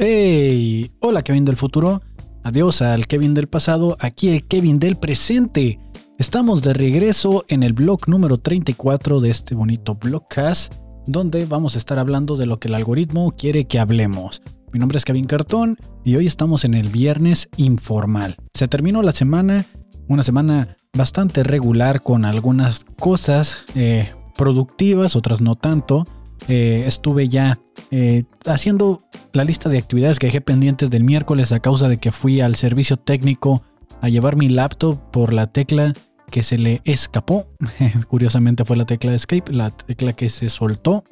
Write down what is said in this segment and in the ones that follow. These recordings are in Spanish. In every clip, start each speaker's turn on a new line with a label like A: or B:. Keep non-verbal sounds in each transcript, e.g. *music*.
A: Hey, hola Kevin del futuro. Adiós al Kevin del pasado, aquí el Kevin del presente. Estamos de regreso en el blog número 34 de este bonito blogcast, donde vamos a estar hablando de lo que el algoritmo quiere que hablemos. Mi nombre es Kevin Cartón y hoy estamos en el viernes informal. Se terminó la semana, una semana bastante regular con algunas cosas eh, productivas, otras no tanto. Eh, estuve ya eh, haciendo la lista de actividades que dejé pendientes del miércoles a causa de que fui al servicio técnico a llevar mi laptop por la tecla que se le escapó. *laughs* Curiosamente fue la tecla de escape, la tecla que se soltó.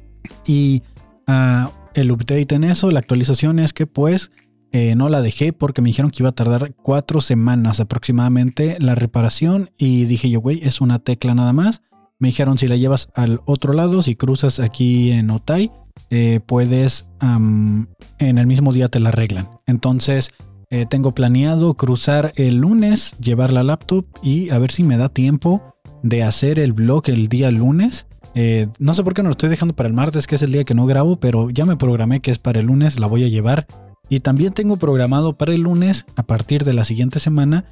A: Y uh, el update en eso, la actualización es que pues eh, no la dejé porque me dijeron que iba a tardar cuatro semanas aproximadamente la reparación. Y dije yo, güey, es una tecla nada más. Me dijeron si la llevas al otro lado, si cruzas aquí en Otay, eh, puedes, en el mismo día te la arreglan. Entonces, eh, tengo planeado cruzar el lunes, llevar la laptop y a ver si me da tiempo de hacer el blog el día lunes. Eh, no sé por qué no lo estoy dejando para el martes, que es el día que no grabo, pero ya me programé que es para el lunes, la voy a llevar. Y también tengo programado para el lunes, a partir de la siguiente semana,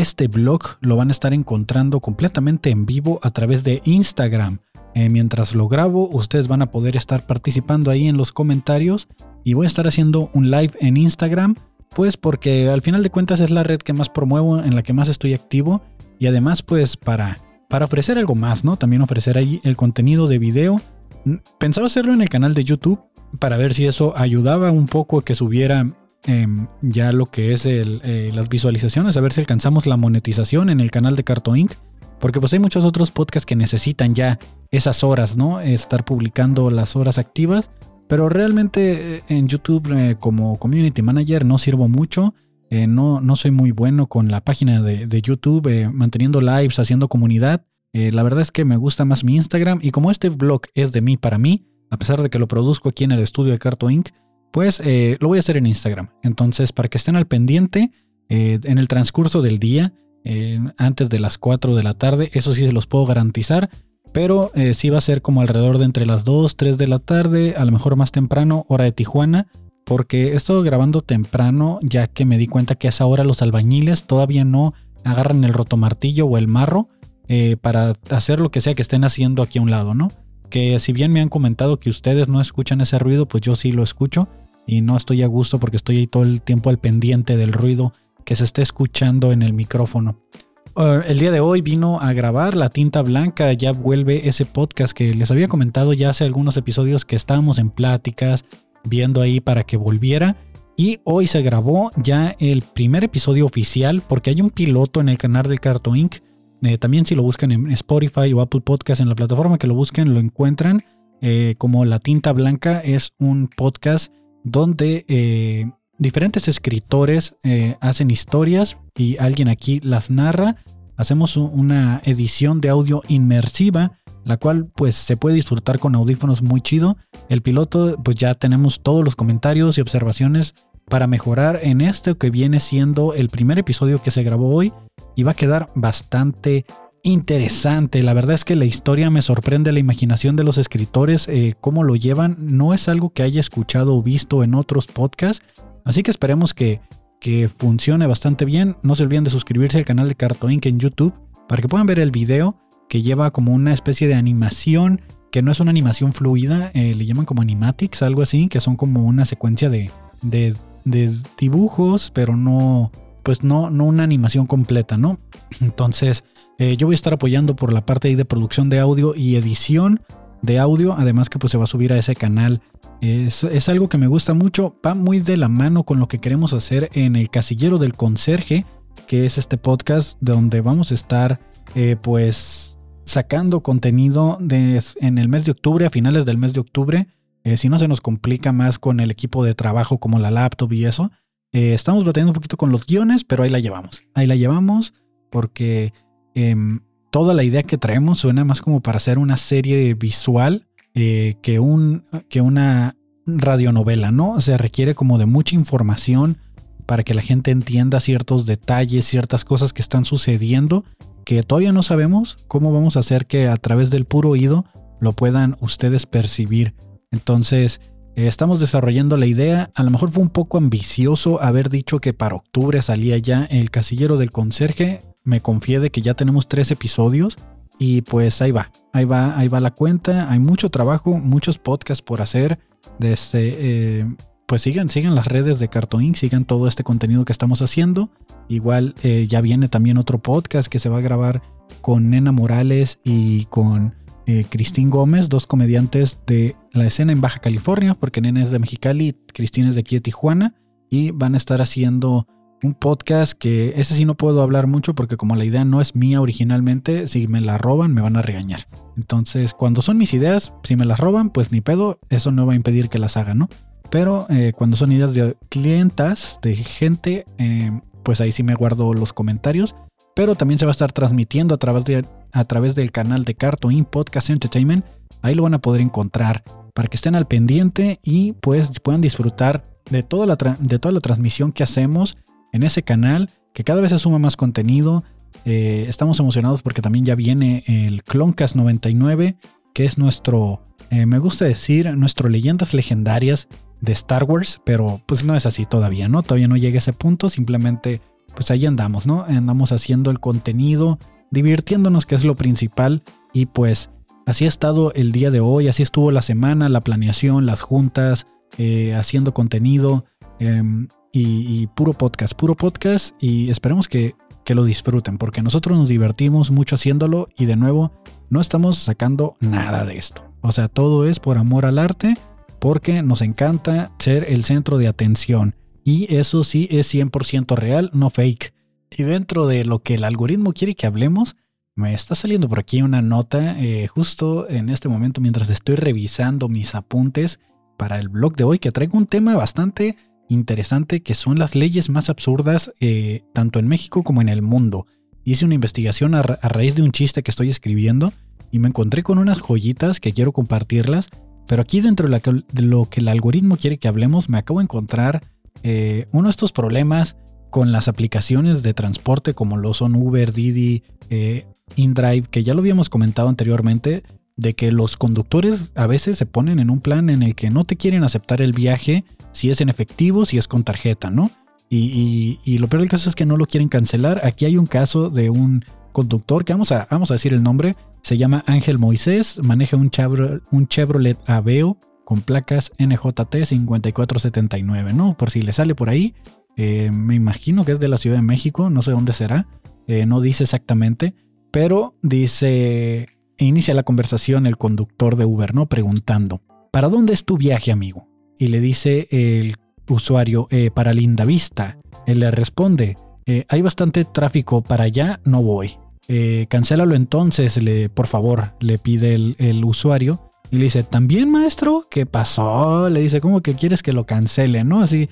A: este blog lo van a estar encontrando completamente en vivo a través de Instagram. Eh, mientras lo grabo, ustedes van a poder estar participando ahí en los comentarios y voy a estar haciendo un live en Instagram, pues porque al final de cuentas es la red que más promuevo, en la que más estoy activo y además pues para, para ofrecer algo más, ¿no? También ofrecer ahí el contenido de video. Pensaba hacerlo en el canal de YouTube para ver si eso ayudaba un poco a que subiera em, ya lo que es eh, las visualizaciones, a ver si alcanzamos la monetización en el canal de Carto Inc. Porque pues hay muchos otros podcasts que necesitan ya esas horas, ¿no? Estar publicando las horas activas. Pero realmente eh, en YouTube eh, como community manager no sirvo mucho. No, no soy muy bueno con la página de, YouTube, manteniendo lives, haciendo comunidad. la verdad es que me gusta más mi Instagram. Y como este blog es de mí para mí, a pesar de que lo produzco aquí en el estudio de Carto Inc., pues lo voy a hacer en Instagram. Entonces, para que estén al pendiente, en el transcurso del día, antes de las 4 de la tarde, eso sí se los puedo garantizar. Pero eh, sí va a ser como alrededor de entre las 2, 3 de la tarde, a lo mejor más temprano, hora de Tijuana, porque he estado grabando temprano ya que me di cuenta que a esa hora los albañiles todavía no agarran el rotomartillo o el marro eh, para hacer lo que sea que estén haciendo aquí a un lado, ¿no? Que si bien me han comentado que ustedes no escuchan ese ruido, pues yo sí lo escucho y no estoy a gusto porque estoy ahí todo el tiempo al pendiente del ruido que se esté escuchando en el micrófono. Uh, el día de hoy vino a grabar La Tinta Blanca, ya vuelve ese podcast que les había comentado ya hace algunos episodios que estábamos en pláticas, viendo ahí para que volviera. Y hoy se grabó ya el primer episodio oficial porque hay un piloto en el canal de Carto Inc. Eh, también si lo buscan en Spotify o Apple Podcast, en la plataforma que lo busquen, lo encuentran. Eh, como La Tinta Blanca es un podcast donde eh, diferentes escritores eh, hacen historias y alguien aquí las narra. Hacemos una edición de audio inmersiva, la cual pues se puede disfrutar con audífonos muy chido. El piloto pues ya tenemos todos los comentarios y observaciones para mejorar en este que viene siendo el primer episodio que se grabó hoy y va a quedar bastante interesante. La verdad es que la historia me sorprende la imaginación de los escritores, eh, cómo lo llevan. No es algo que haya escuchado o visto en otros podcasts Así que esperemos que, funcione bastante bien. No se olviden de suscribirse al canal de Carto Inc. en YouTube para que puedan ver el video que lleva como una especie de animación que no es una animación fluida, eh, le llaman como animatics, algo así, que son como una secuencia de, de, dibujos, pero no, pues no, no una animación completa, ¿no? *clears throat* Entonces, eh, yo voy a estar apoyando por la parte de producción de audio y edición de audio, además que pues se va a subir a ese canal es, algo que me gusta mucho, va muy de la mano con lo que queremos hacer en el casillero del conserje, que es este podcast donde vamos a estar eh, pues sacando contenido en el mes de octubre, a finales del mes de octubre, eh, si no se nos complica más con el equipo de trabajo como la laptop y eso. Estamos batallando un poquito con los guiones, pero ahí la llevamos. Ahí la llevamos porque em, toda la idea que traemos suena más como para hacer una serie visual eh, que, un, que una radionovela, ¿no? Se requiere como de mucha información para que la gente entienda ciertos detalles, ciertas cosas que están sucediendo, que todavía no sabemos cómo vamos a hacer que a través del puro oído lo puedan ustedes percibir. Entonces, Eh, estamos desarrollando la idea. A lo mejor fue un poco ambicioso haber dicho que para octubre salía ya el casillero del conserje. Me confié de que ya tenemos tres episodios. Y pues ahí va, ahí va, ahí va la cuenta. Hay mucho trabajo, muchos podcasts por hacer. Desde, este, pues sigan, sigan las redes de Cartoon sigan todo este contenido que estamos haciendo. Igual eh, ya viene también otro podcast que se va a grabar con Nena Morales y con eh, Cristín Gómez, dos comediantes de la escena en Baja California, porque Nena es de Mexicali, Cristín es de aquí de Tijuana, y van a estar haciendo un podcast que ese sí no puedo hablar mucho porque como la idea no es mía originalmente, si me la roban me van a regañar. Entonces, cuando son mis ideas, si me las roban, pues ni pedo, eso no va a impedir que las haga, ¿no? Pero eh, cuando son ideas de clientas, de gente, eh, pues ahí sí me guardo los comentarios. Pero también se va a estar transmitiendo a través, de, a través del canal de Cartoon Podcast Entertainment. Ahí lo van a poder encontrar para que estén al pendiente y pues puedan disfrutar de toda la, de toda la transmisión que hacemos en ese canal, que cada vez se suma más contenido. Eh, estamos emocionados porque también ya viene el Cloncast 99, que es nuestro, me gusta decir, nuestro leyendas legendarias de Star Wars, pero pues no es así todavía, ¿no? Todavía no llega a ese punto, simplemente pues ahí andamos, ¿no? Andamos haciendo el contenido, divirtiéndonos, que es lo principal, y pues así ha estado el día de hoy, así estuvo la semana, la planeación, las juntas, eh, haciendo contenido em, y, puro podcast, puro podcast, y esperemos que, que lo disfruten, porque nosotros nos divertimos mucho haciéndolo y de nuevo no estamos sacando nada de esto. O sea, todo es por amor al arte porque nos encanta ser el centro de atención. Y eso sí es 100% real, no fake. Y dentro de lo que el algoritmo quiere que hablemos, me está saliendo por aquí una nota eh, justo en este momento mientras estoy revisando mis apuntes para el blog de hoy que traigo un tema bastante interesante que son las leyes más absurdas eh, tanto en México como en el mundo. Hice una investigación a raíz de un chiste que estoy escribiendo y me encontré con unas joyitas que quiero compartirlas pero aquí dentro de, lo que el algoritmo quiere que hablemos, me acabo de encontrar eh, uno de estos problemas con las aplicaciones de transporte como lo son Uber, Didi, eh, InDrive, que ya lo habíamos comentado anteriormente, de que los conductores a veces se ponen en un plan en el que no te quieren aceptar el viaje si es en efectivo, si es con tarjeta, ¿no? Y, lo peor del caso es que no lo quieren cancelar. Aquí hay un caso de un conductor, que vamos a, vamos a decir el nombre, se llama Ángel Moisés, maneja un, un Chevrolet Aveo con placas NJT 5479, ¿no? Por si le sale por ahí, eh, me imagino que es de la Ciudad de México, no sé dónde será, eh, no dice exactamente, pero dice, inicia la conversación el conductor de Uber, ¿no? Preguntando, ¿para dónde es tu viaje, amigo? Y le dice el usuario, eh, para Linda Vista. Él le responde, hay bastante tráfico para allá, no voy eh, cancélalo entonces, le, por favor, le pide el, usuario. Y le dice, ¿también maestro? ¿Qué pasó? Le dice, ¿cómo que quieres que lo cancele? ¿No? Así,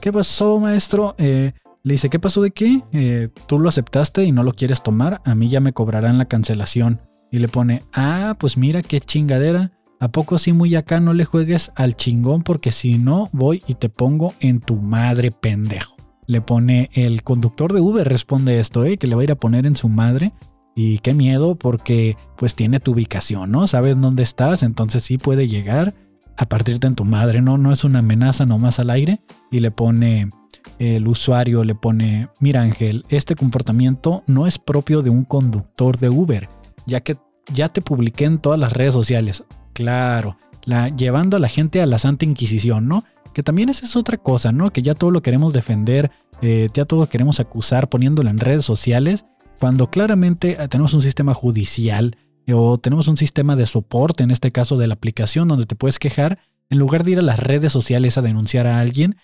A: ¿qué pasó maestro? Eh, le dice, ¿qué pasó de qué? Eh, Tú lo aceptaste y no lo quieres tomar, a mí ya me cobrarán la cancelación. Y le pone, ah, pues mira qué chingadera. ¿A poco si muy acá no le juegues al chingón? Porque si no, voy y te pongo en tu madre pendejo le pone el conductor de Uber, responde esto, ¿eh? que le va a ir a poner en su madre. Y qué miedo porque pues tiene tu ubicación, ¿no? Sabes dónde estás, entonces sí puede llegar a partirte en tu madre, ¿no? No es una amenaza nomás al aire. Y le pone, el usuario le pone, mira Ángel, este comportamiento no es propio de un conductor de Uber, ya que ya te publiqué en todas las redes sociales. Claro, la, llevando a la gente a la Santa Inquisición, ¿no? Que también esa es otra cosa, ¿no? Que ya todo lo queremos defender, eh, ya todo lo queremos acusar poniéndolo en redes sociales, cuando claramente eh, tenemos un sistema judicial eh, o tenemos un sistema de soporte, en este caso de la aplicación, donde te puedes quejar, en lugar de ir a las redes sociales a denunciar a alguien,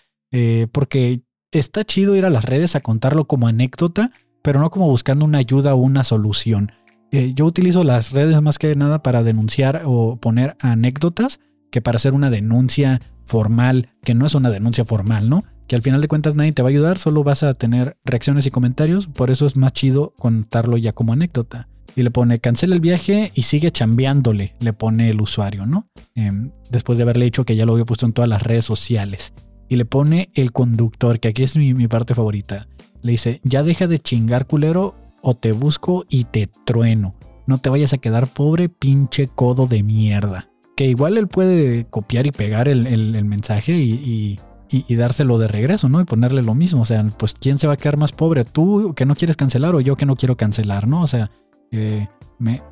A: porque está chido ir a las redes a contarlo como anécdota, pero no como buscando una ayuda o una solución. Yo utilizo las redes más que nada para denunciar o poner anécdotas que para hacer una denuncia formal, que no es una denuncia formal, ¿no? Que al final de cuentas nadie te va a ayudar, solo vas a tener reacciones y comentarios, por eso es más chido contarlo ya como anécdota. Y le pone cancela el viaje y sigue chambeándole, le pone el usuario, ¿no? Em, después de haberle dicho que ya lo había puesto en todas las redes sociales. Y le pone el conductor, que aquí es mi parte favorita. Le dice, ya deja de chingar culero o te busco y te trueno. No te vayas a quedar pobre pinche codo de mierda que igual él puede copiar y pegar el, mensaje y, dárselo de regreso, ¿no? Y ponerle lo mismo. O sea, pues ¿quién se va a quedar más pobre? ¿Tú que no quieres cancelar o yo que no quiero cancelar, ¿no? O sea, eh,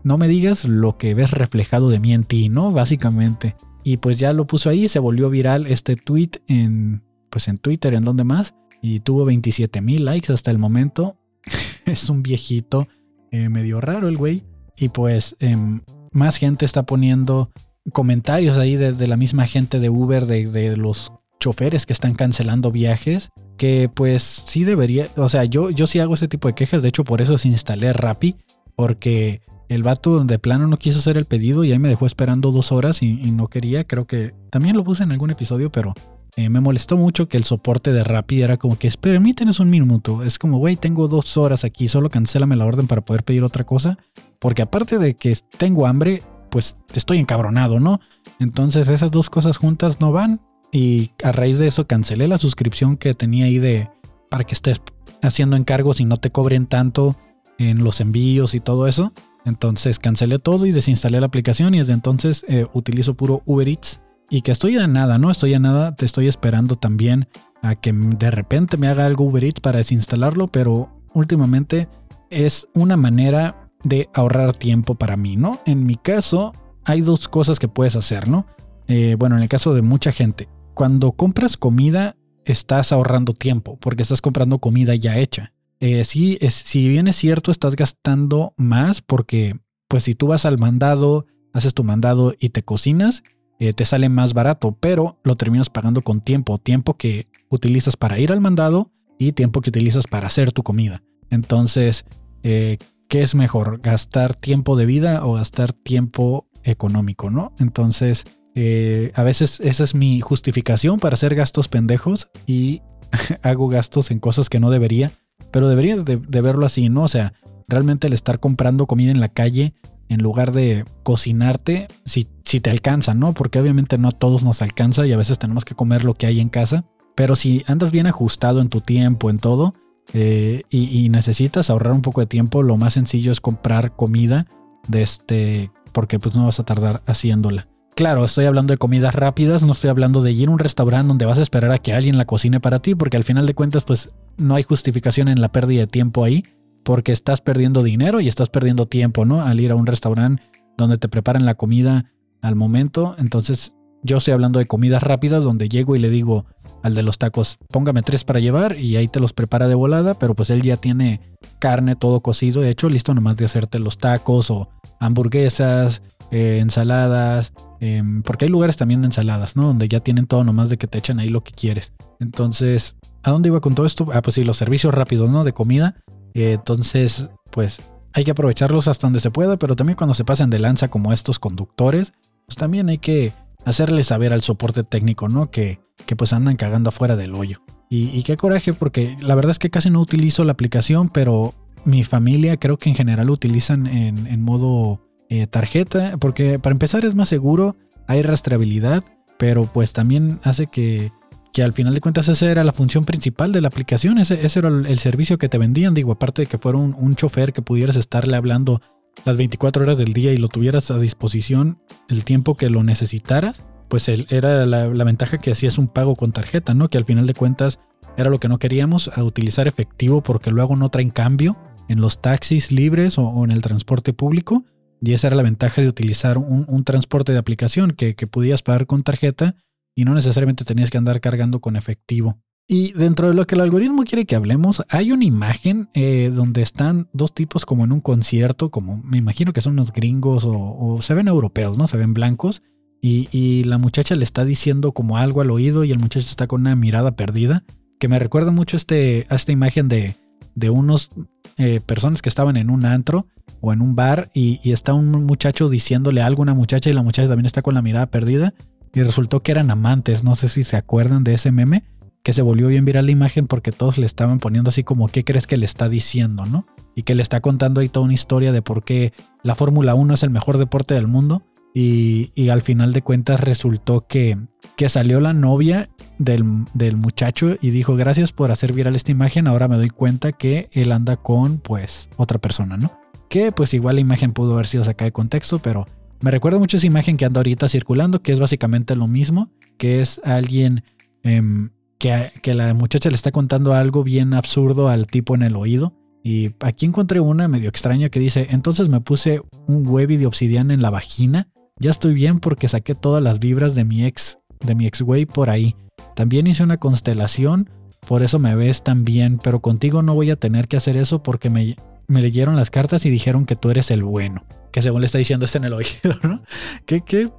A: no me digas lo que ves reflejado de mí en ti, ¿no? Básicamente. Y pues ya lo puso ahí, se volvió viral este tweet en, pues en Twitter, en donde más, y tuvo 27 mil likes hasta el momento. *laughs* *laughs* es un viejito eh, medio raro el güey. Y pues em, más gente está poniendo comentarios ahí de, la misma gente de Uber, de, los choferes que están cancelando viajes, que pues sí debería, o sea, yo, yo sí hago ese tipo de quejas, de hecho por eso instalé Rappi, porque el vato de plano no quiso hacer el pedido y ahí me dejó esperando dos horas y, no quería, creo que también lo puse en algún episodio, pero eh, me molestó mucho que el soporte de Rappi era como que, permítenos un minuto, es como, güey, tengo dos horas aquí, solo cancélame la orden para poder pedir otra cosa, porque aparte de que tengo hambre, pues estoy encabronado, ¿no? Entonces esas dos cosas juntas no van y a raíz de eso cancelé la suscripción que tenía ahí de para que estés haciendo encargos y no te cobren tanto en los envíos y todo eso. Entonces cancelé todo y desinstalé la aplicación y desde entonces eh, utilizo puro Uber Eats y que estoy a nada, ¿no? Estoy a nada, te estoy esperando también a que de repente me haga algo Uber Eats para desinstalarlo, pero últimamente es una manera de ahorrar tiempo para mí, ¿no? En mi caso, hay dos cosas que puedes hacer, ¿no? Eh, bueno, en el caso de mucha gente, cuando compras comida, estás ahorrando tiempo porque estás comprando comida ya hecha. Eh, si bien es cierto, estás gastando más porque, pues si tú vas al mandado, haces tu mandado y te cocinas, eh, te sale más barato, pero lo terminas pagando con tiempo, tiempo que utilizas para ir al mandado y tiempo que utilizas para hacer tu comida. Entonces, eh, ¿qué es mejor? ¿Gastar tiempo de vida o gastar tiempo económico, no? Entonces, eh, a veces esa es mi justificación para hacer gastos pendejos y *laughs* hago gastos en cosas que no debería, pero deberías de, verlo así, ¿no? O sea, realmente el estar comprando comida en la calle en lugar de cocinarte, si, si te alcanza, ¿no? Porque obviamente no a todos nos alcanza y a veces tenemos que comer lo que hay en casa, pero si andas bien ajustado en tu tiempo, en todo, eh, y, necesitas ahorrar un poco de tiempo, lo más sencillo es comprar comida de este, porque pues no vas a tardar haciéndola. Claro, estoy hablando de comidas rápidas, no estoy hablando de ir a un restaurante donde vas a esperar a que alguien la cocine para ti, porque al final de cuentas pues no hay justificación en la pérdida de tiempo ahí, porque estás perdiendo dinero y estás perdiendo tiempo, ¿no? Al ir a un restaurante donde te preparan la comida al momento, entonces yo estoy hablando de comidas rápidas donde llego y le digo, al de los tacos, póngame tres para llevar y ahí te los prepara de volada, pero pues él ya tiene carne, todo cocido, hecho, listo nomás de hacerte los tacos o hamburguesas, eh, ensaladas, em, porque hay lugares también de ensaladas, ¿no? Donde ya tienen todo nomás de que te echan ahí lo que quieres. Entonces, ¿a dónde iba con todo esto? Ah, pues sí, los servicios rápidos, ¿no? De comida. Entonces, pues hay que aprovecharlos hasta donde se pueda, pero también cuando se pasan de lanza como estos conductores, pues también hay que hacerle saber al soporte técnico, ¿no? Que, que pues andan cagando afuera del hoyo. Y, qué coraje, porque la verdad es que casi no utilizo la aplicación, pero mi familia creo que en general utilizan en, modo eh, tarjeta, porque para empezar es más seguro, hay rastreabilidad, pero pues también hace que, que al final de cuentas esa era la función principal de la aplicación, ese, era el, servicio que te vendían, digo, aparte de que fuera un, un chofer que pudieras estarle hablando las 24 horas del día y lo tuvieras a disposición el tiempo que lo necesitaras, pues era la, ventaja que hacías un pago con tarjeta, ¿no? Que al final de cuentas era lo que no queríamos, a utilizar efectivo porque luego no traen cambio en los taxis libres o, en el transporte público. Y esa era la ventaja de utilizar un, transporte de aplicación que, que podías pagar con tarjeta y no necesariamente tenías que andar cargando con efectivo. Y dentro de lo que el algoritmo quiere que hablemos, hay una imagen eh, donde están dos tipos como en un concierto, como me imagino que son unos gringos o, se ven europeos, ¿no? Se ven blancos. Y, la muchacha le está diciendo como algo al oído y el muchacho está con una mirada perdida, que me recuerda mucho este, a esta imagen de, de unos eh, personas que estaban en un antro o en un bar y, y está un muchacho diciéndole algo a una muchacha y la muchacha también está con la mirada perdida y resultó que eran amantes, no sé si se acuerdan de ese meme que se volvió bien viral la imagen porque todos le estaban poniendo así como qué crees que le está diciendo, ¿no? Y que le está contando ahí toda una historia de por qué la Fórmula 1 es el mejor deporte del mundo. Y, al final de cuentas resultó que, que salió la novia del, del, muchacho y dijo gracias por hacer viral esta imagen, ahora me doy cuenta que él anda con pues otra persona, ¿no? Que pues igual la imagen pudo haber sido sacada de contexto, pero Me recuerda mucho esa imagen que anda ahorita circulando, que es básicamente lo mismo, que es alguien em, que, la muchacha le está contando algo bien absurdo al tipo en el oído. Y aquí encontré una medio extraña que dice, entonces me puse un webby de obsidiana en la vagina. Ya estoy bien porque saqué todas las vibras de mi ex, de mi ex güey por ahí. También hice una constelación, por eso me ves tan bien, pero contigo no voy a tener que hacer eso porque me leyeron las cartas y dijeron que tú eres el bueno. Que según le está diciendo este en el oído, *laughs* ¿no? ¿Qué, qué,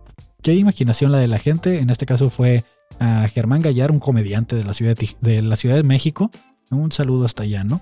A: qué imaginación la de la gente. En este caso fue a Germán Gallar, un comediante de la Ciudad de, la ciudad de México. Un saludo hasta allá, ¿no?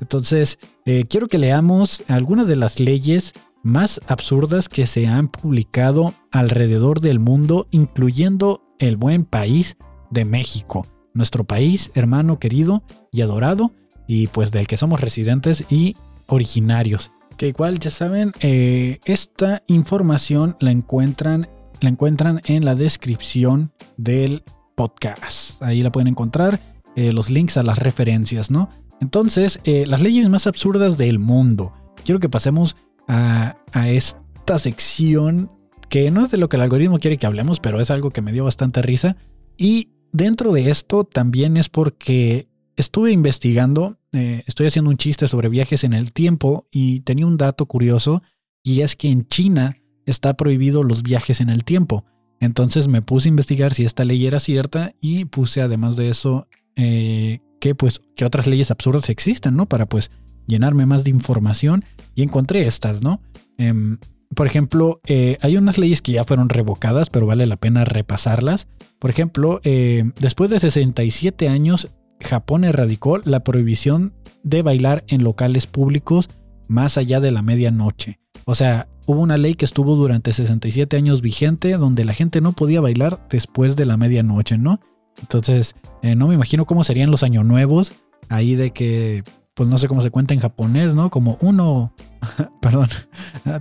A: Entonces, eh, quiero que leamos algunas de las leyes más absurdas que se han publicado alrededor del mundo, incluyendo el buen país de México, nuestro país hermano querido y adorado, y pues del que somos residentes y originarios. Que igual ya saben, eh, esta información la encuentran, la encuentran en la descripción del podcast. Ahí la pueden encontrar, eh, los links a las referencias, ¿no? Entonces, eh, las leyes más absurdas del mundo. Quiero que pasemos a, a esta sección que no es de lo que el algoritmo quiere que hablemos, pero es algo que me dio bastante risa. Y dentro de esto también es porque estuve investigando, eh, estoy haciendo un chiste sobre viajes en el tiempo y tenía un dato curioso y es que en China está prohibido los viajes en el tiempo. Entonces me puse a investigar si esta ley era cierta y puse además de eso eh, que pues que otras leyes absurdas existen, ¿no? Para pues llenarme más de información y encontré estas, ¿no? Em, por ejemplo, eh, hay unas leyes que ya fueron revocadas, pero vale la pena repasarlas. Por ejemplo, después de 67 años, Japón erradicó la prohibición de bailar en locales públicos más allá de la medianoche. O sea, hubo una ley que estuvo durante 67 años vigente donde la gente no podía bailar después de la medianoche, ¿no? Entonces, eh, no me imagino cómo serían los años nuevos ahí de que, pues no sé cómo se cuenta en japonés, ¿no? Como uno, *laughs* perdón,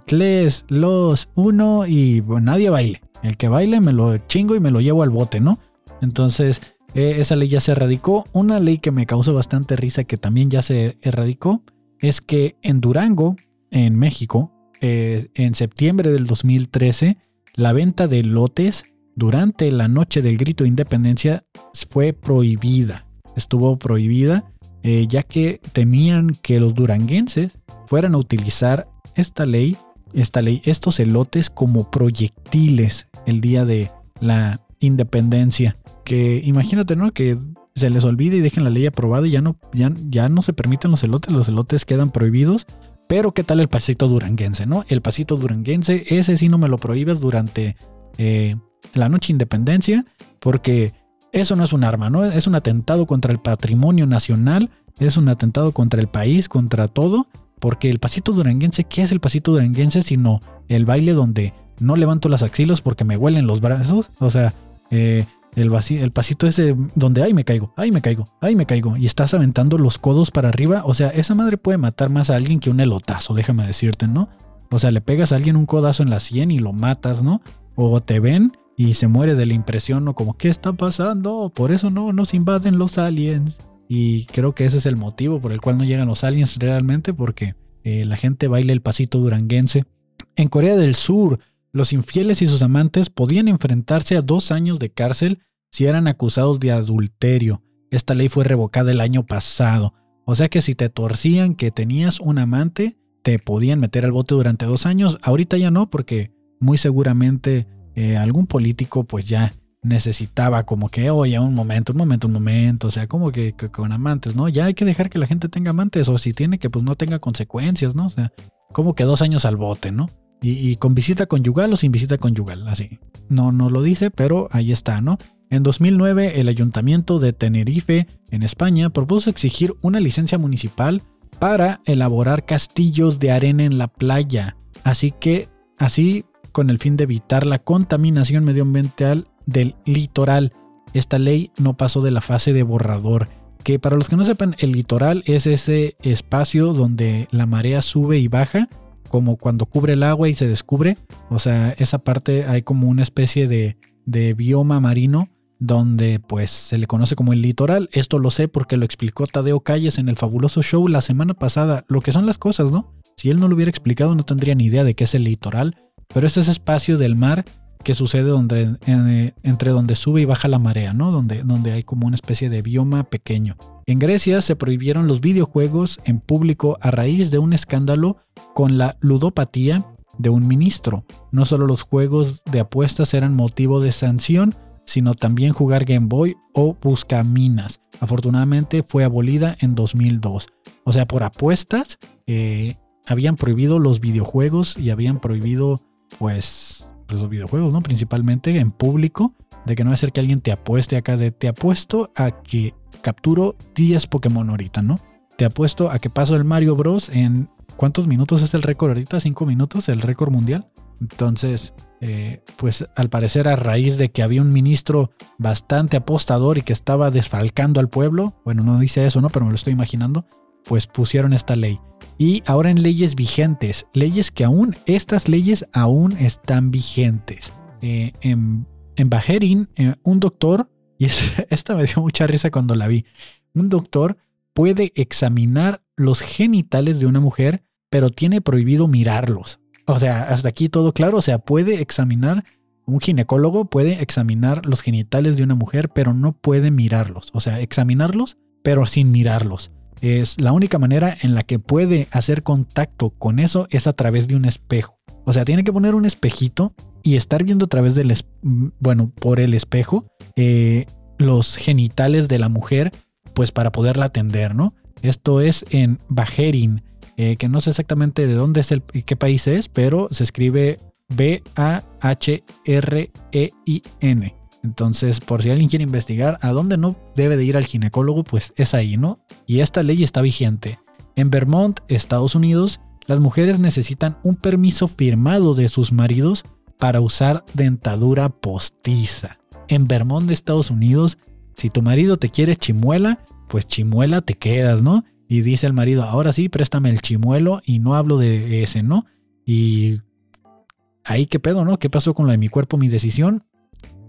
A: tres, los, uno y nadie baile. El que baile me lo chingo y me lo llevo al bote, ¿no? Entonces, eh, esa ley ya se erradicó. Una ley que me causó bastante risa que también ya se erradicó es que en Durango, en México, eh, en septiembre del 2013, la venta de lotes durante la noche del grito de independencia fue prohibida. Estuvo prohibida eh, ya que temían que los duranguenses fueran a utilizar esta ley, esta ley, estos elotes como proyectiles el día de la independencia que imagínate, ¿no? Que se les olvide y dejen la ley aprobada y ya no, ya, ya no se permiten los elotes, los elotes quedan prohibidos. Pero ¿qué tal el pasito duranguense, no? El pasito duranguense, ese sí no me lo prohíbes durante eh, la noche independencia, porque eso no es un arma, ¿no? Es un atentado contra el patrimonio nacional, es un atentado contra el país, contra todo, porque el pasito duranguense, ¿qué es el pasito duranguense sino el baile donde no levanto las axilas porque me huelen los brazos? O sea, eh, el, pasito ese donde, ay, me caigo, ay, me caigo, ay, me caigo. Y estás aventando los codos para arriba. O sea, esa madre puede matar más a alguien que un elotazo, déjame decirte, ¿no? O sea, le pegas a alguien un codazo en la sien y lo matas, ¿no? O te ven y se muere de la impresión, ¿no? Como, ¿qué está pasando? Por eso no nos invaden los aliens. Y creo que ese es el motivo por el cual no llegan los aliens realmente, porque eh, la gente baila el pasito duranguense. En Corea del Sur, los infieles y sus amantes podían enfrentarse a dos años de cárcel si eran acusados de adulterio. Esta ley fue revocada el año pasado. O sea que si te torcían que tenías un amante, te podían meter al bote durante dos años. Ahorita ya no, porque muy seguramente eh, algún político pues ya necesitaba como que, oye, un momento, un momento, un momento, o sea, como que, que, con amantes, ¿no? Ya hay que dejar que la gente tenga amantes, o si tiene que pues no tenga consecuencias, ¿no? O sea, como que dos años al bote, ¿no? Y, con visita conyugal o sin visita conyugal, así. No, no lo dice, pero ahí está, ¿no? En 2009, el ayuntamiento de Tenerife, en España, propuso exigir una licencia municipal para elaborar castillos de arena en la playa. Así que, así, con el fin de evitar la contaminación medioambiental del litoral. Esta ley no pasó de la fase de borrador, que para los que no sepan, el litoral es ese espacio donde la marea sube y baja como cuando cubre el agua y se descubre. O sea, esa parte hay como una especie de, de bioma marino donde pues se le conoce como el litoral. Esto lo sé porque lo explicó Tadeo Calles en el fabuloso show la semana pasada, lo que son las cosas, ¿no? Si él no lo hubiera explicado no tendría ni idea de qué es el litoral, pero es ese espacio del mar que sucede donde, entre donde sube y baja la marea, ¿no? Donde, donde hay como una especie de bioma pequeño. En Grecia se prohibieron los videojuegos en público a raíz de un escándalo con la ludopatía de un ministro. No solo los juegos de apuestas eran motivo de sanción, sino también jugar Game Boy o Buscaminas. Afortunadamente fue abolida en 2002. O sea, por apuestas eh, habían prohibido los videojuegos y habían prohibido pues los videojuegos, ¿no? Principalmente en público, de que no va a ser que alguien te apueste acá de te apuesto a que capturo 10 Pokémon ahorita, ¿no? Te apuesto a que paso el Mario Bros. en ¿cuántos minutos es el récord ahorita? ¿5 minutos? ¿El récord mundial? Entonces, eh, pues al parecer a raíz de que había un ministro bastante apostador y que estaba desfalcando al pueblo, bueno, no dice eso, ¿no? Pero me lo estoy imaginando, pues pusieron esta ley. Y ahora en leyes vigentes, leyes que aún, estas leyes aún están vigentes. Eh, en, en eh, un doctor, *laughs* y esta me dio mucha risa cuando la vi, un doctor puede examinar los genitales de una mujer, pero tiene prohibido mirarlos. O sea, hasta aquí todo claro, o sea, puede examinar, un ginecólogo puede examinar los genitales de una mujer, pero no puede mirarlos. O sea, examinarlos, pero sin mirarlos es la única manera en la que puede hacer contacto con eso es a través de un espejo. O sea, tiene que poner un espejito y estar viendo a través del, bueno, por el espejo, eh, los genitales de la mujer, pues para poderla atender, ¿no? Esto es en Bajerin, eh, que no sé exactamente de dónde es el, qué país es, pero se escribe B-A-H-R-E-I-N. Entonces, por si alguien quiere investigar a dónde no debe de ir al ginecólogo, pues es ahí, ¿no? Y esta ley está vigente. En Vermont, Estados Unidos, las mujeres necesitan un permiso firmado de sus maridos para usar dentadura postiza. En Vermont, Estados Unidos, si tu marido te quiere chimuela, pues chimuela te quedas, ¿no? Y dice el marido, ahora sí, préstame el chimuelo y no hablo de ese, ¿no? Y ahí qué pedo, ¿no? ¿Qué pasó con la de mi cuerpo, mi decisión?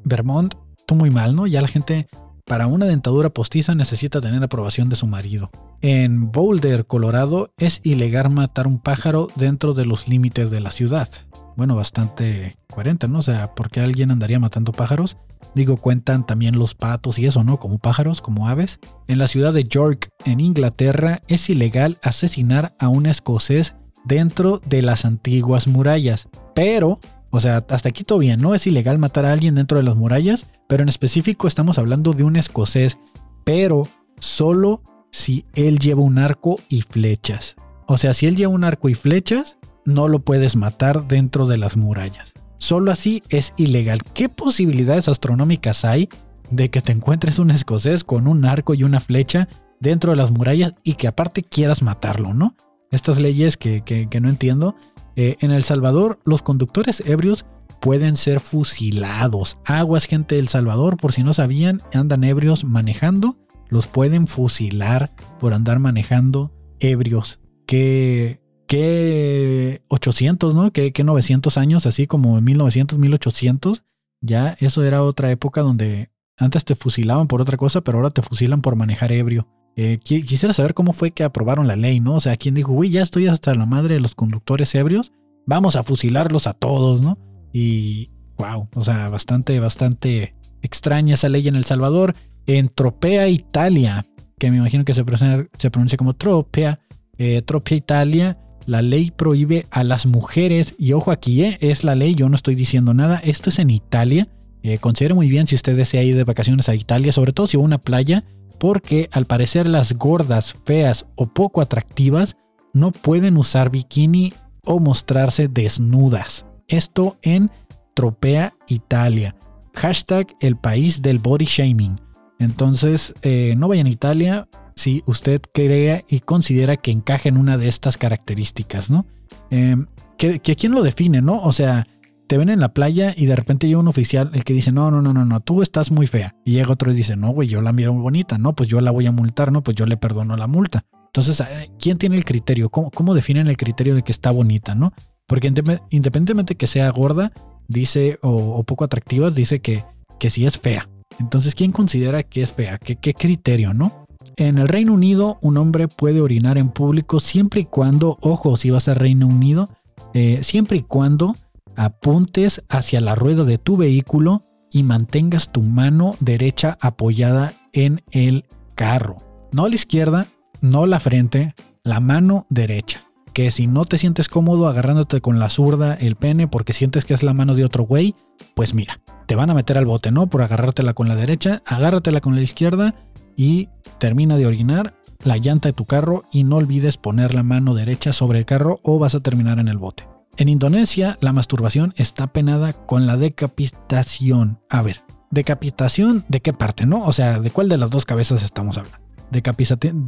A: Vermont, tú muy mal, ¿no? Ya la gente para una dentadura postiza necesita tener aprobación de su marido. En Boulder, Colorado, es ilegal matar un pájaro dentro de los límites de la ciudad. Bueno, bastante coherente, ¿no? O sea, ¿por qué alguien andaría matando pájaros? Digo, cuentan también los patos y eso, ¿no? Como pájaros, como aves. En la ciudad de York, en Inglaterra, es ilegal asesinar a un escocés dentro de las antiguas murallas. Pero o sea, hasta aquí todo bien, no es ilegal matar a alguien dentro de las murallas, pero en específico estamos hablando de un escocés, pero solo si él lleva un arco y flechas. O sea, si él lleva un arco y flechas, no lo puedes matar dentro de las murallas. Solo así es ilegal. ¿Qué posibilidades astronómicas hay de que te encuentres un escocés con un arco y una flecha dentro de las murallas y que aparte quieras matarlo, ¿no? Estas leyes que, que no entiendo eh, en El Salvador, los conductores ebrios pueden ser fusilados. Aguas, gente del Salvador, por si no sabían, andan ebrios manejando, los pueden fusilar por andar manejando ebrios. Que, que 800, ¿no? Que, que 900 años, así como en 1900, 1800. Ya eso era otra época donde antes te fusilaban por otra cosa, pero ahora te fusilan por manejar ebrio. Eh, quisiera saber cómo fue que aprobaron la ley, ¿no? O sea, ¿quién dijo, uy, ya estoy hasta la madre de los conductores ebrios, vamos a fusilarlos a todos, ¿no? Y, wow, o sea, bastante, bastante extraña esa ley en El Salvador. En Tropea, Italia, que me imagino que se pronuncia, se pronuncia como Tropea, eh, Tropea, Italia, la ley prohíbe a las mujeres, y ojo aquí, eh, es la ley, yo no estoy diciendo nada, esto es en Italia. Eh, considere muy bien si usted desea ir de vacaciones a Italia, sobre todo si va a una playa porque al parecer las gordas, feas o poco atractivas no pueden usar bikini o mostrarse desnudas. Esto en Tropea, Italia. Hashtag el país del body shaming. Entonces, eh, no vayan a Italia si usted crea y considera que encaja en una de estas características, ¿no? Eh, que, que, quién lo define, ¿no? O sea, te ven en la playa y de repente llega un oficial el que dice, no, no, no, no, no, tú estás muy fea. Y llega otro y dice, no, güey, yo la miro muy bonita, no, pues yo la voy a multar, no, pues yo le perdono la multa. Entonces, eh, ¿quién tiene el criterio? ¿Cómo, cómo definen el criterio de que está bonita, no? Porque independientemente que sea gorda, dice, o, poco atractiva, dice que, que sí es fea. Entonces, ¿quién considera que es fea? ¿Qué, ¿Qué criterio, no? En el Reino Unido, un hombre puede orinar en público siempre y cuando, ojo, si vas al Reino Unido, eh, siempre y cuando apuntes hacia la rueda de tu vehículo y mantengas tu mano derecha apoyada en el carro. No la izquierda, no la frente, la mano derecha. Que si no te sientes cómodo agarrándote con la zurda el pene porque sientes que es la mano de otro güey, pues mira, te van a meter al bote, ¿no? Por agarrártela con la derecha, agárratela con la izquierda y termina de orinar la llanta de tu carro y no olvides poner la mano derecha sobre el carro o vas a terminar en el bote. En Indonesia, la masturbación está penada con la decapitación. A ver, decapitación, ¿de qué parte, no? O sea, ¿de cuál de las dos cabezas estamos hablando? Decapitación,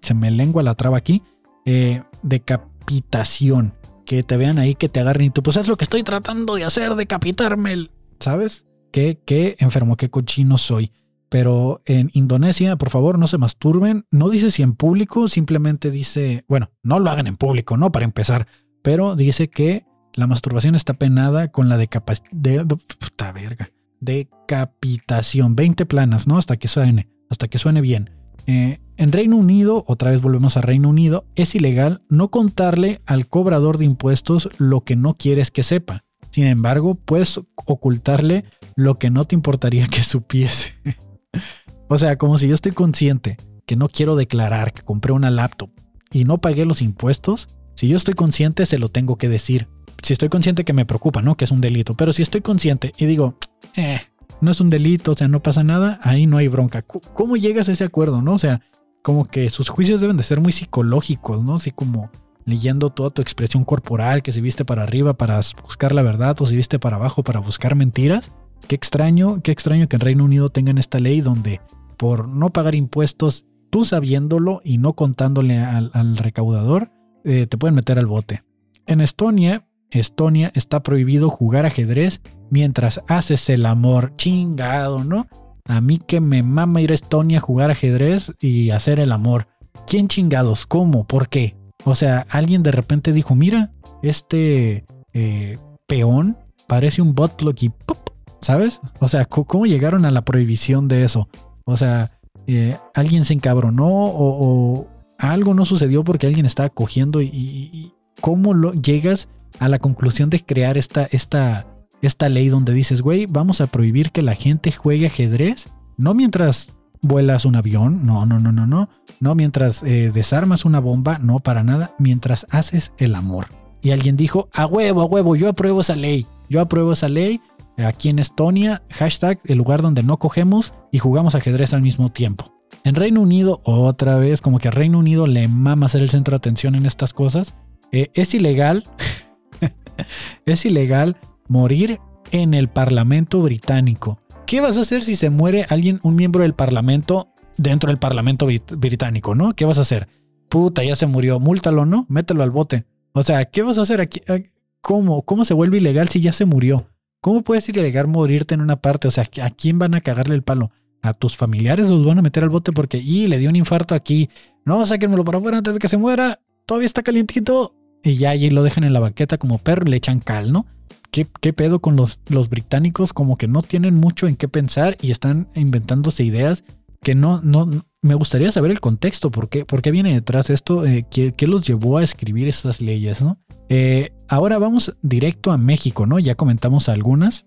A: se me lengua la traba aquí. Eh, decapitación. Que te vean ahí, que te agarren y tú, pues es lo que estoy tratando de hacer, decapitarme, ¿sabes? Qué, qué enfermo, qué cochino soy. Pero en Indonesia, por favor, no se masturben. No dice si en público, simplemente dice, bueno, no lo hagan en público, ¿no? Para empezar. Pero dice que la masturbación está penada con la decapitación. De. Decapitación. 20 planas, ¿no? Hasta que suene. Hasta que suene bien. Eh, en Reino Unido, otra vez volvemos a Reino Unido, es ilegal no contarle al cobrador de impuestos lo que no quieres que sepa. Sin embargo, puedes ocultarle lo que no te importaría que supiese. *laughs* o sea, como si yo estoy consciente que no quiero declarar que compré una laptop y no pagué los impuestos, si yo estoy consciente se lo tengo que decir. Si estoy consciente que me preocupa, ¿no? Que es un delito. Pero si estoy consciente y digo, eh, no es un delito, o sea, no pasa nada, ahí no hay bronca. ¿Cómo llegas a ese acuerdo, no? O sea, como que sus juicios deben de ser muy psicológicos, ¿no? Así como leyendo toda tu expresión corporal, que si viste para arriba para buscar la verdad o si viste para abajo para buscar mentiras. Qué extraño, qué extraño que en Reino Unido tengan esta ley donde por no pagar impuestos, tú sabiéndolo y no contándole al, recaudador, eh, te pueden meter al bote. En Estonia, Estonia está prohibido jugar ajedrez mientras haces el amor. Chingado, ¿no? A mí que me mama ir a Estonia a jugar ajedrez y hacer el amor. ¿Quién chingados? ¿Cómo? ¿Por qué? O sea, alguien de repente dijo, mira, este eh, peón parece un botlock y ¡pop! ¿Sabes? O sea, ¿cómo llegaron a la prohibición de eso? O sea, eh, alguien se encabronó o, algo no sucedió porque alguien estaba cogiendo y, cómo llegas a la conclusión de crear esta, esta, esta ley donde dices, güey, vamos a prohibir que la gente juegue ajedrez, no mientras vuelas un avión, no, no, no, no, no, no mientras eh, desarmas una bomba, no para nada, mientras haces el amor. Y alguien dijo, a huevo, a huevo, yo apruebo esa ley, yo apruebo esa ley, aquí en Estonia, hashtag el lugar donde no cogemos y jugamos ajedrez al mismo tiempo. En Reino Unido, otra vez, como que a Reino Unido le mama ser el centro de atención en estas cosas, eh, es ilegal, *laughs* es ilegal morir en el Parlamento británico. ¿Qué vas a hacer si se muere alguien, un miembro del Parlamento, dentro del Parlamento británico, no? ¿Qué vas a hacer? Puta, ya se murió, múltalo, ¿no? Mételo al bote. O sea, ¿qué vas a hacer aquí? ¿Cómo? ¿Cómo se vuelve ilegal si ya se murió? ¿Cómo puedes ir ilegal morirte en una parte? O sea, ¿a quién van a cagarle el palo? ¿A tus familiares los van a meter al bote porque y le dio un infarto aquí? No, sáquenmelo para afuera antes de que se muera. Todavía está calientito. Y ya allí lo dejan en la baqueta como perro le echan cal, ¿no? ¿Qué, pedo con los, los británicos? Como que no tienen mucho en qué pensar y están inventándose ideas que no, no, me gustaría saber el contexto, por qué, qué viene detrás esto, eh, ¿qué, los llevó a escribir esas leyes, ¿no? Eh, ahora vamos directo a México, ¿no? Ya comentamos algunas.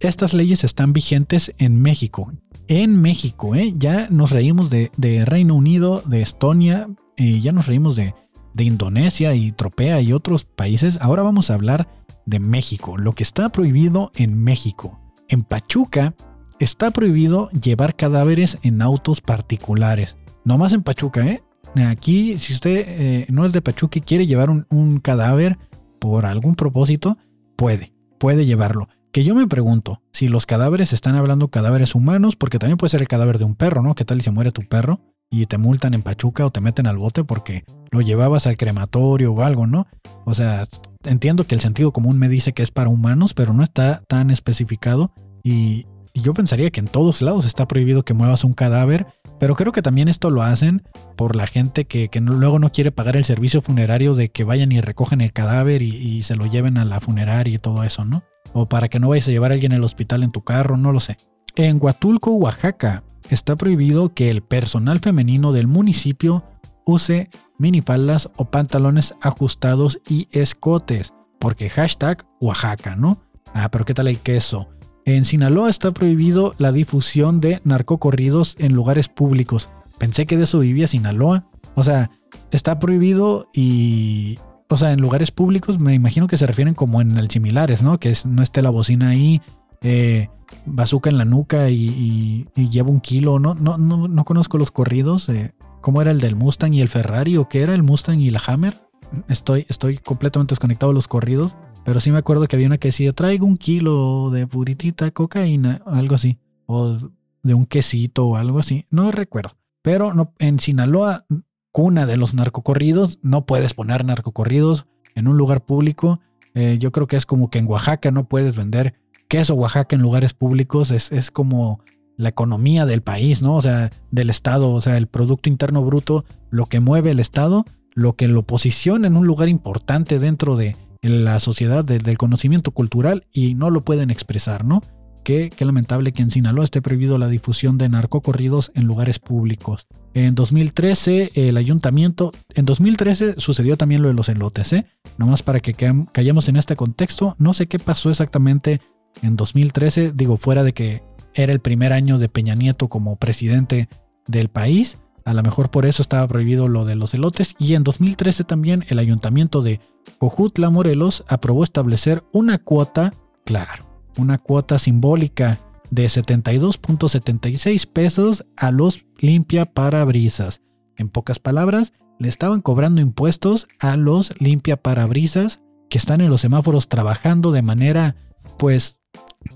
A: Estas leyes están vigentes en México. En México, ¿eh? Ya nos reímos de, Reino Unido, de Estonia, ya nos reímos de, Indonesia y Tropea y otros países. Ahora vamos a hablar de México, lo que está prohibido en México. En Pachuca está prohibido llevar cadáveres en autos particulares. No más en Pachuca, ¿eh? Aquí, si usted eh, no es de Pachuca y quiere llevar un, cadáver por algún propósito, puede, puede llevarlo. Que yo me pregunto, si los cadáveres están hablando cadáveres humanos, porque también puede ser el cadáver de un perro, ¿no? ¿Qué tal si se muere tu perro y te multan en Pachuca o te meten al bote porque lo llevabas al crematorio o algo, ¿no? O sea, entiendo que el sentido común me dice que es para humanos, pero no está tan especificado y, yo pensaría que en todos lados está prohibido que muevas un cadáver, pero creo que también esto lo hacen por la gente que, luego no quiere pagar el servicio funerario de que vayan y recogen el cadáver y, se lo lleven a la funeraria y todo eso, ¿no? O para que no vayas a llevar a alguien al hospital en tu carro, no lo sé. En Huatulco, Oaxaca, está prohibido que el personal femenino del municipio use minifaldas o pantalones ajustados y escotes. porque hashtag Oaxaca, ¿no? Ah, pero ¿qué tal el queso? En Sinaloa está prohibido la difusión de narcocorridos en lugares públicos. Pensé que de eso vivía Sinaloa. O sea, está prohibido y... O sea, en lugares públicos me imagino que se refieren como en el similares, ¿no? Que no esté la bocina ahí, eh, bazooka en la nuca y, lleva un kilo. No, no, no, no conozco los corridos. Eh, ¿Cómo era el del Mustang y el Ferrari? ¿O qué era el Mustang y la Hammer? Estoy, estoy completamente desconectado de los corridos. Pero sí me acuerdo que había una que decía, traigo un kilo de puritita cocaína, algo así. O de un quesito o algo así. No recuerdo. Pero no, en Sinaloa, cuna de los narcocorridos, no puedes poner narcocorridos en un lugar público. Eh, yo creo que es como que en Oaxaca no puedes vender queso Oaxaca en lugares públicos. Es, es como la economía del país, ¿no? O sea, del Estado, o sea, el Producto Interno Bruto, lo que mueve el Estado, lo que lo posiciona en un lugar importante dentro de la sociedad del conocimiento cultural y no lo pueden expresar, ¿no? Qué, lamentable que en Sinaloa esté prohibido la difusión de narcocorridos en lugares públicos. En 2013 el ayuntamiento, en 2013 sucedió también lo de los elotes, ¿eh? Nomás para que callemos en este contexto, no sé qué pasó exactamente en 2013, digo fuera de que era el primer año de Peña Nieto como presidente del país, a lo mejor por eso estaba prohibido lo de los elotes. Y en 2013 también el ayuntamiento de Cojutla, Morelos, aprobó establecer una cuota, claro, una cuota simbólica de 72.76 pesos a los limpia parabrisas. En pocas palabras, le estaban cobrando impuestos a los limpia parabrisas que están en los semáforos trabajando de manera, pues,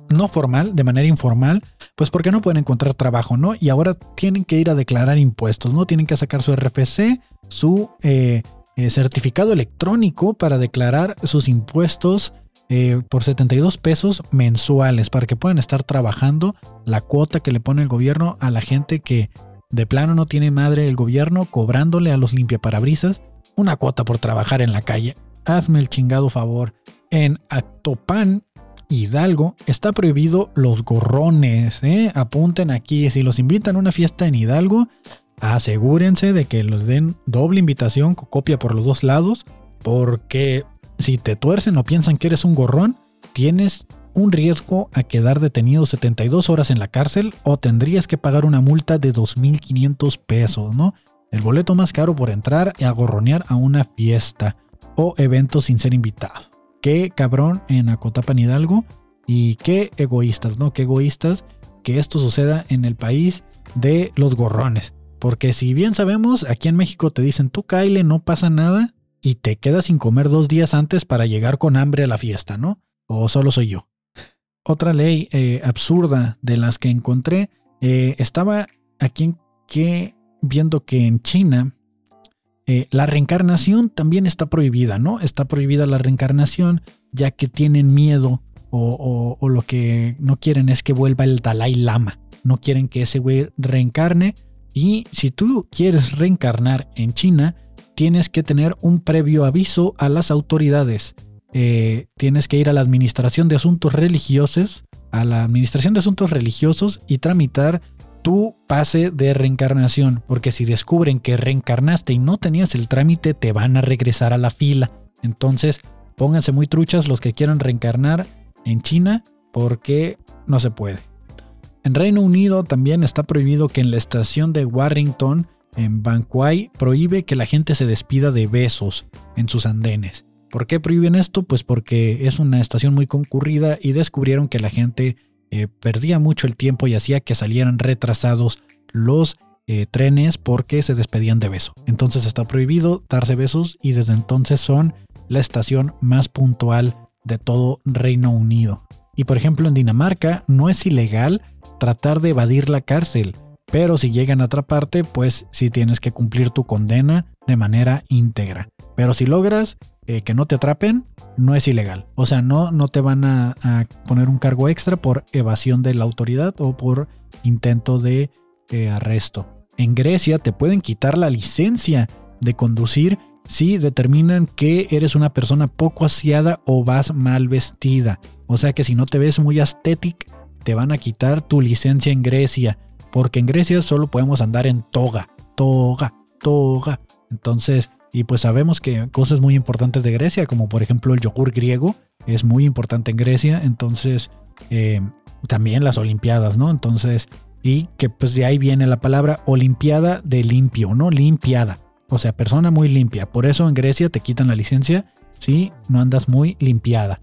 A: no formal, de manera informal, pues porque no pueden encontrar trabajo, ¿no? Y ahora tienen que ir a declarar impuestos, ¿no? Tienen que sacar su RFC, su eh, eh, certificado electrónico para declarar sus impuestos eh, por 72 pesos mensuales para que puedan estar trabajando la cuota que le pone el gobierno a la gente que de plano no tiene madre el gobierno cobrándole a los limpiaparabrisas una cuota por trabajar en la calle. Hazme el chingado favor. En Actopan, Hidalgo está prohibido los gorrones. ¿eh? Apunten aquí, si los invitan a una fiesta en Hidalgo, asegúrense de que los den doble invitación copia por los dos lados, porque si te tuercen o piensan que eres un gorrón, tienes un riesgo a quedar detenido 72 horas en la cárcel o tendrías que pagar una multa de 2.500 pesos, ¿no? El boleto más caro por entrar y agorronear a una fiesta o evento sin ser invitado qué cabrón en Acotapan Hidalgo y qué egoístas, ¿no? Qué egoístas que esto suceda en el país de los gorrones. Porque si bien sabemos, aquí en México te dicen, tú Kyle, no pasa nada y te quedas sin comer dos días antes para llegar con hambre a la fiesta, ¿no? O solo soy yo. Otra ley eh, absurda de las que encontré, eh, estaba aquí que viendo que en China eh, la reencarnación también está prohibida, ¿no? Está prohibida la reencarnación ya que tienen miedo o, lo que no quieren es que vuelva el Dalai Lama. No quieren que ese güey reencarne. Y si tú quieres reencarnar en China, tienes que tener un previo aviso a las autoridades. Eh, tienes que ir a la Administración de Asuntos Religiosos, a la Administración de Asuntos Religiosos y tramitar tu pase de reencarnación, porque si descubren que reencarnaste y no tenías el trámite, te van a regresar a la fila. Entonces, pónganse muy truchas los que quieran reencarnar en China, porque no se puede. En Reino Unido también está prohibido que en la estación de Warrington, en Banquai, prohíbe que la gente se despida de besos en sus andenes. ¿Por qué prohíben esto? Pues porque es una estación muy concurrida y descubrieron que la gente eh, perdía mucho el tiempo y hacía que salieran retrasados los eh, trenes porque se despedían de beso. Entonces está prohibido darse besos y desde entonces son la estación más puntual de todo Reino Unido. Y por ejemplo en Dinamarca no es ilegal tratar de evadir la cárcel, pero si llegan a atraparte, pues sí tienes que cumplir tu condena de manera íntegra. Pero si logras eh, que no te atrapen, no es ilegal. O sea, no, no te van a, poner un cargo extra por evasión de la autoridad o por intento de eh, arresto. En Grecia te pueden quitar la licencia de conducir si determinan que eres una persona poco aseada o vas mal vestida. O sea que si no te ves muy estética, te van a quitar tu licencia en Grecia. Porque en Grecia solo podemos andar en toga, toga, toga. Entonces, Y pues sabemos que cosas muy importantes de Grecia, como por ejemplo el yogur griego, es muy importante en Grecia. Entonces, eh, también las Olimpiadas, ¿no? Entonces, y que pues de ahí viene la palabra Olimpiada de limpio, ¿no? Limpiada. O sea, persona muy limpia. Por eso en Grecia te quitan la licencia si no andas muy limpiada.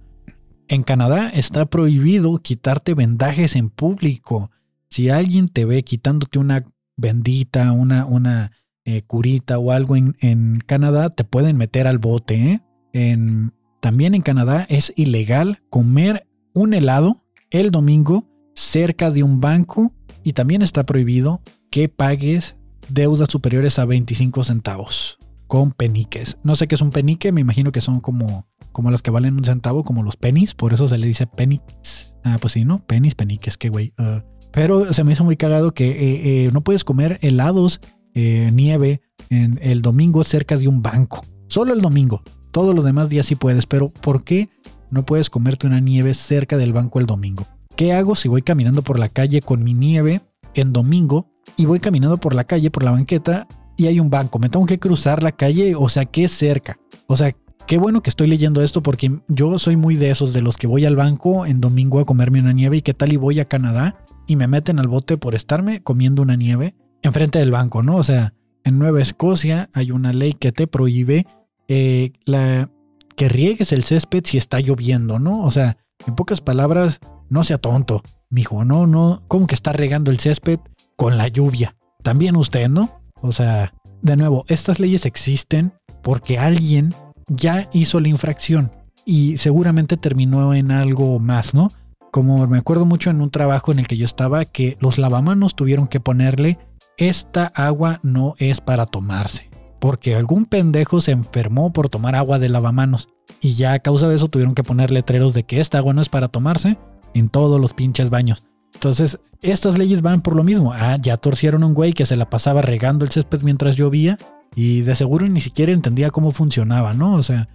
A: En Canadá está prohibido quitarte vendajes en público. Si alguien te ve quitándote una bendita, una, una eh, curita o algo en, Canadá, te pueden meter al bote. ¿eh? también en Canadá es ilegal comer un helado el domingo cerca de un banco y también está prohibido que pagues deudas superiores a 25 centavos con peniques. No sé qué es un penique, me imagino que son como, como las que valen un centavo, como los pennies, por eso se le dice pennies. Ah, pues sí, ¿no? Pennies, peniques, qué güey. Ah, pero se me hizo muy cagado que eh, eh, no puedes comer helados eh, nieve en el domingo cerca de un banco. Solo el domingo. Todos los demás días sí puedes, pero ¿por qué no puedes comerte una nieve cerca del banco el domingo? ¿Qué hago si voy caminando por la calle con mi nieve en domingo y voy caminando por la calle, por la banqueta y hay un banco? ¿Me tengo que cruzar la calle? O sea, ¿qué cerca? O sea, qué bueno que estoy leyendo esto porque yo soy muy de esos, de los que voy al banco en domingo a comerme una nieve y qué tal y voy a Canadá y me meten al bote por estarme comiendo una nieve enfrente del banco, ¿no? O sea, en Nueva Escocia hay una ley que te prohíbe eh, la, que riegues el césped si está lloviendo, ¿no? O sea, en pocas palabras, no sea tonto, mijo, no, no, ¿cómo que está regando el césped con la lluvia? También usted, ¿no? O sea, de nuevo, estas leyes existen porque alguien ya hizo la infracción y seguramente terminó en algo más, ¿no? Como me acuerdo mucho en un trabajo en el que yo estaba que los lavamanos tuvieron que ponerle esta agua no es para tomarse, porque algún pendejo se enfermó por tomar agua de lavamanos y ya a causa de eso tuvieron que poner letreros de que esta agua no es para tomarse en todos los pinches baños. Entonces, estas leyes van por lo mismo. Ah, ya torcieron un güey que se la pasaba regando el césped mientras llovía y de seguro ni siquiera entendía cómo funcionaba, ¿no? O sea,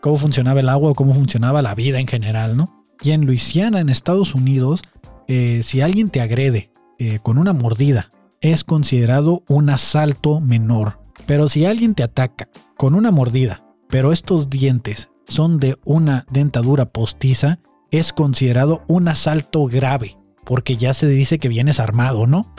A: cómo funcionaba el agua o cómo funcionaba la vida en general, ¿no? Y en Luisiana, en Estados Unidos, eh, si alguien te agrede eh, con una mordida es considerado un asalto menor. Pero si alguien te ataca con una mordida, pero estos dientes son de una dentadura postiza, es considerado un asalto grave, porque ya se dice que vienes armado, ¿no?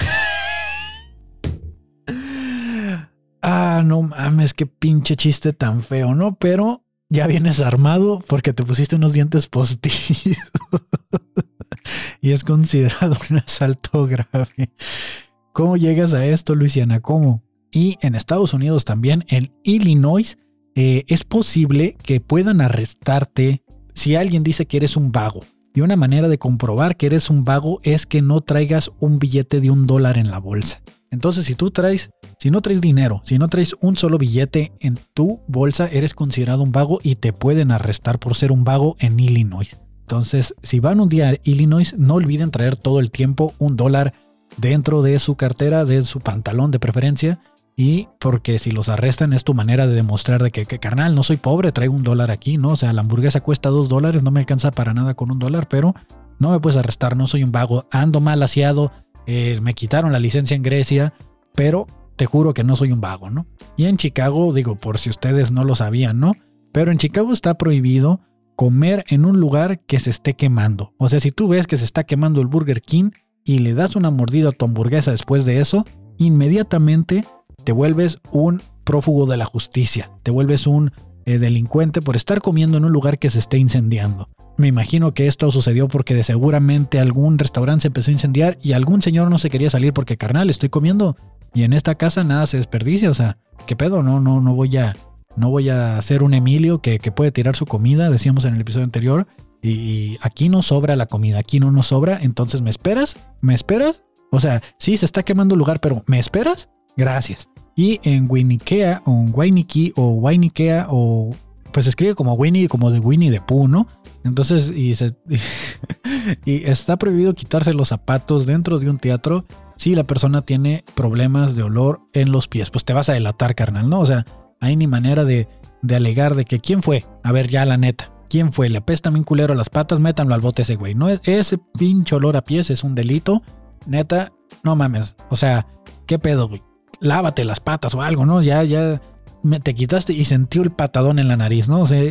A: *laughs* ah, no mames, qué pinche chiste tan feo, ¿no? Pero ya vienes armado porque te pusiste unos dientes postizos. *laughs* y es considerado un asalto grave. ¿Cómo llegas a esto, Luisiana? ¿Cómo? Y en Estados Unidos también, en Illinois, eh, es posible que puedan arrestarte si alguien dice que eres un vago. Y una manera de comprobar que eres un vago es que no traigas un billete de un dólar en la bolsa. Entonces, si tú traes, si no traes dinero, si no traes un solo billete en tu bolsa, eres considerado un vago y te pueden arrestar por ser un vago en Illinois. Entonces, si van un día a Illinois, no olviden traer todo el tiempo un dólar dentro de su cartera, de su pantalón de preferencia. Y porque si los arrestan es tu manera de demostrar de que, carnal, no soy pobre, traigo un dólar aquí, ¿no? O sea, la hamburguesa cuesta dos dólares, no me alcanza para nada con un dólar, pero no me puedes arrestar, no soy un vago, ando mal aseado, eh, me quitaron la licencia en Grecia, pero te juro que no soy un vago, ¿no? Y en Chicago, digo, por si ustedes no lo sabían, ¿no? Pero en Chicago está prohibido comer en un lugar que se esté quemando. O sea, si tú ves que se está quemando el Burger King, y le das una mordida a tu hamburguesa después de eso, inmediatamente te vuelves un prófugo de la justicia, te vuelves un eh, delincuente por estar comiendo en un lugar que se esté incendiando. Me imagino que esto sucedió porque de seguramente algún restaurante se empezó a incendiar y algún señor no se quería salir porque carnal, estoy comiendo y en esta casa nada se desperdicia, o sea, ¿qué pedo? No, no, no voy a, no voy a hacer un Emilio que, que puede tirar su comida, decíamos en el episodio anterior, y aquí no sobra la comida, aquí no nos sobra, entonces ¿me esperas? ¿Me esperas? O sea, sí, se está quemando el lugar, pero ¿me esperas? Gracias. Y en Winnikea, o en o Wainikea, o pues se escribe como Winnie, como de Winnie de Pooh, ¿no? Entonces, y, se, *laughs* y está prohibido quitarse los zapatos dentro de un teatro si la persona tiene problemas de olor en los pies. Pues te vas a delatar, carnal, ¿no? O sea, hay ni manera de, de alegar de que quién fue. A ver, ya la neta. ¿Quién fue? Le apesta un culero las patas, métanlo al bote ese güey. No, ese pinche olor a pies es un delito. Neta, no mames. O sea, ¿qué pedo, güey? Lávate las patas o algo, ¿no? Ya, ya. Me, te quitaste y sentí el patadón en la nariz, ¿no? O sea,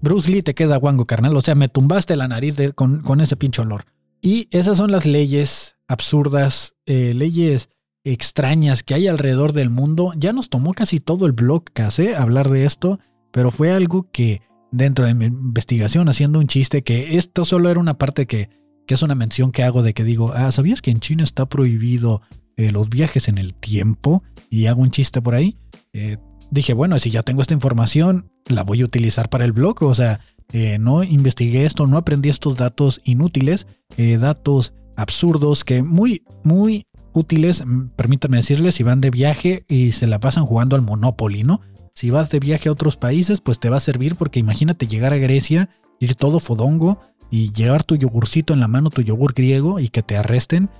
A: Bruce Lee te queda guango, carnal. O sea, me tumbaste la nariz con, con, ese pinche olor. Y esas son las leyes absurdas, eh, leyes extrañas que hay alrededor del mundo. Ya nos tomó casi todo el blog, casi, hablar de esto, pero fue algo que dentro de mi investigación, haciendo un chiste, que esto solo era una parte que, que es una mención que hago de que digo, ah, ¿sabías que en China está prohibido eh, los viajes en el tiempo? Y hago un chiste por ahí. Eh, dije, bueno, si ya tengo esta información, la voy a utilizar para el blog. O sea, eh, no investigué esto, no aprendí estos datos inútiles, datos absurdos que muy, muy útiles, mm, permítanme decirles, si van de viaje y se la pasan jugando al Monopoly, ¿no? Si vas de viaje a otros países, pues te va a servir porque imagínate llegar a Grecia, ir todo fodongo y llevar tu yogurcito en la mano, tu yogur griego y que te arresten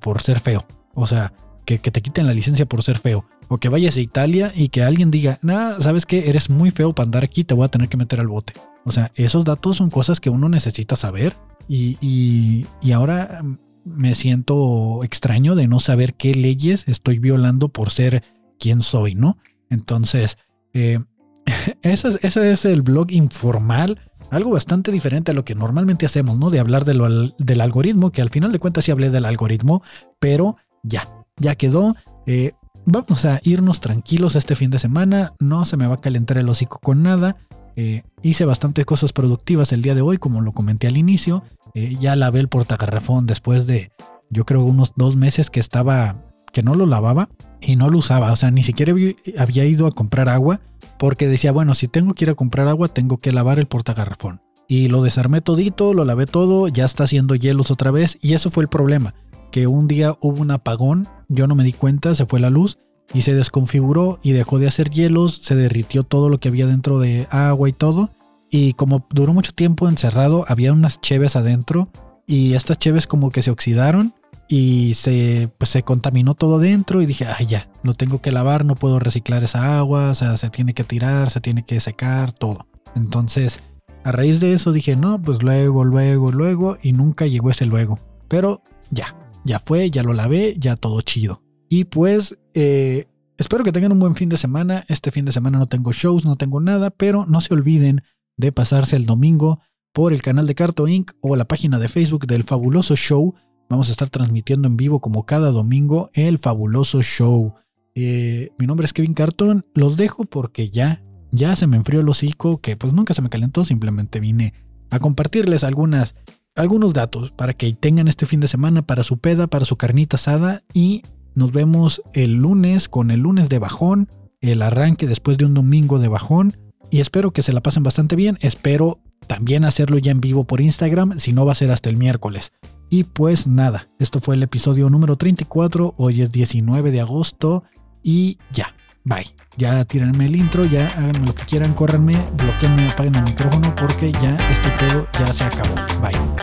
A: por ser feo. O sea, que, te quiten la licencia por ser feo. O que vayas a Italia y que alguien diga, nada, ¿sabes qué? Eres muy feo para andar aquí, te voy a tener que meter al bote. O sea, esos datos son cosas que uno necesita saber. Y, y ahora me siento extraño de no saber qué leyes estoy violando por ser quien soy, ¿no? Entonces, eh, *laughs* ese, es, el blog informal, algo bastante diferente a lo que normalmente hacemos, ¿no? De hablar del algoritmo, que al final de cuentas sí hablé del algoritmo, pero ya, ya quedó. Eh, vamos a irnos tranquilos este fin de semana, no se me va a calentar el hocico con nada. Eh, hice bastantes cosas productivas el día de hoy, como lo comenté al inicio. ya lavé el portagarrafón después de, yo creo, unos dos meses que estaba, que no lo lavaba y no lo usaba. O sea, ni siquiera había ido a comprar agua porque decía, bueno, si tengo que ir a comprar agua, tengo que lavar el portagarrafón. Y lo desarmé todito, lo lavé todo, ya está haciendo hielos otra vez y eso fue el problema, que un día hubo un apagón, yo no me di cuenta, se fue la luz y se desconfiguró y dejó de hacer hielos, se derritió todo lo que había dentro de agua y todo. Y como duró mucho tiempo encerrado, había unas cheves adentro y estas cheves como que se oxidaron y se, pues, se contaminó todo dentro y dije, ay ya, lo tengo que lavar, no puedo reciclar esa agua, o sea, se tiene que tirar, se tiene que secar, todo. Entonces, a raíz de eso dije, no, pues luego, luego, luego, y nunca llegó ese luego. Pero ya, ya fue, ya lo lavé, ya todo chido. Y pues, eh, espero que tengan un buen fin de semana. Este fin de semana no tengo shows, no tengo nada, pero no se olviden de pasarse el domingo por el canal de Carto Inc. o la página de Facebook del Fabuloso Show Vamos a estar transmitiendo en vivo como cada domingo el fabuloso show. Eh, mi nombre es Kevin Carton. Los dejo porque ya, ya se me enfrió el hocico, que pues nunca se me calentó, simplemente vine a compartirles algunas, algunos datos para que tengan este fin de semana para su peda, para su carnita asada y nos vemos el lunes con el lunes de bajón, el arranque después de un domingo de bajón y espero que se la pasen bastante bien. Espero también hacerlo ya en vivo por Instagram, si no va a ser hasta el miércoles. Y pues nada, esto fue el episodio número 34, hoy es 19 de agosto y ya, bye. Ya tírenme el intro, ya hagan lo que quieran, córranme, bloqueenme, apaguen el micrófono porque ya este pedo ya se acabó. Bye.